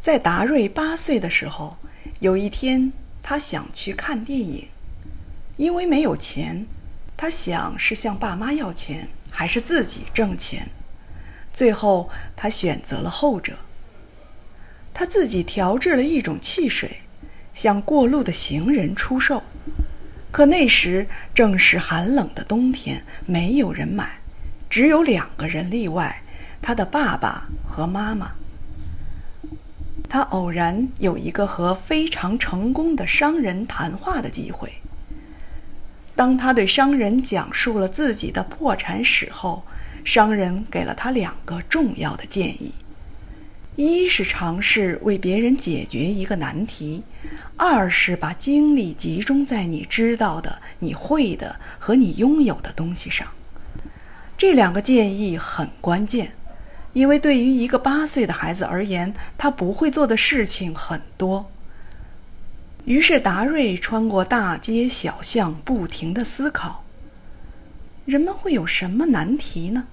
在达瑞八岁的时候，有一天他想去看电影，因为没有钱，他想是向爸妈要钱，还是自己挣钱。最后，他选择了后者。他自己调制了一种汽水，向过路的行人出售。可那时正是寒冷的冬天，没有人买，只有两个人例外：他的爸爸和妈妈。他偶然有一个和非常成功的商人谈话的机会。当他对商人讲述了自己的破产史后，商人给了他两个重要的建议：一是尝试为别人解决一个难题；二是把精力集中在你知道的、你会的和你拥有的东西上。这两个建议很关键。因为对于一个八岁的孩子而言，他不会做的事情很多。于是达瑞穿过大街小巷，不停地思考：人们会有什么难题呢？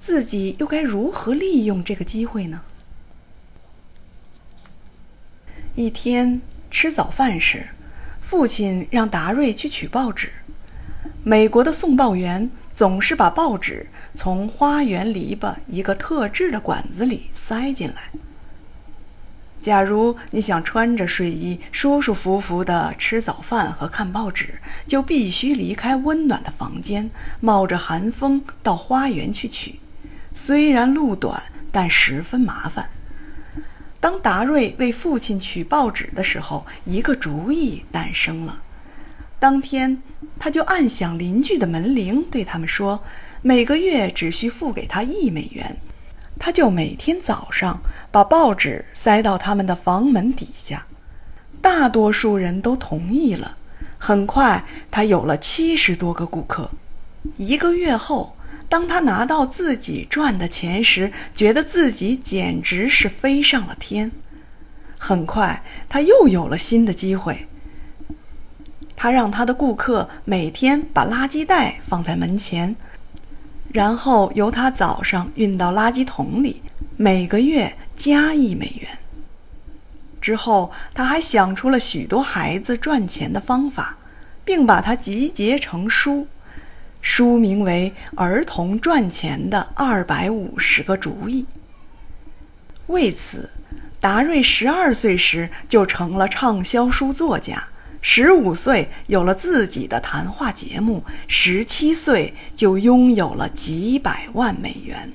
自己又该如何利用这个机会呢？一天吃早饭时，父亲让达瑞去取报纸。美国的送报员总是把报纸。从花园篱笆一个特制的管子里塞进来。假如你想穿着睡衣舒舒服服地吃早饭和看报纸，就必须离开温暖的房间，冒着寒风到花园去取。虽然路短，但十分麻烦。当达瑞为父亲取报纸的时候，一个主意诞生了。当天，他就按响邻居的门铃，对他们说。每个月只需付给他一美元，他就每天早上把报纸塞到他们的房门底下。大多数人都同意了。很快，他有了七十多个顾客。一个月后，当他拿到自己赚的钱时，觉得自己简直是飞上了天。很快，他又有了新的机会。他让他的顾客每天把垃圾袋放在门前。然后由他早上运到垃圾桶里，每个月加一美元。之后，他还想出了许多孩子赚钱的方法，并把它集结成书，书名为《儿童赚钱的二百五十个主意》。为此，达瑞十二岁时就成了畅销书作家。十五岁有了自己的谈话节目，十七岁就拥有了几百万美元。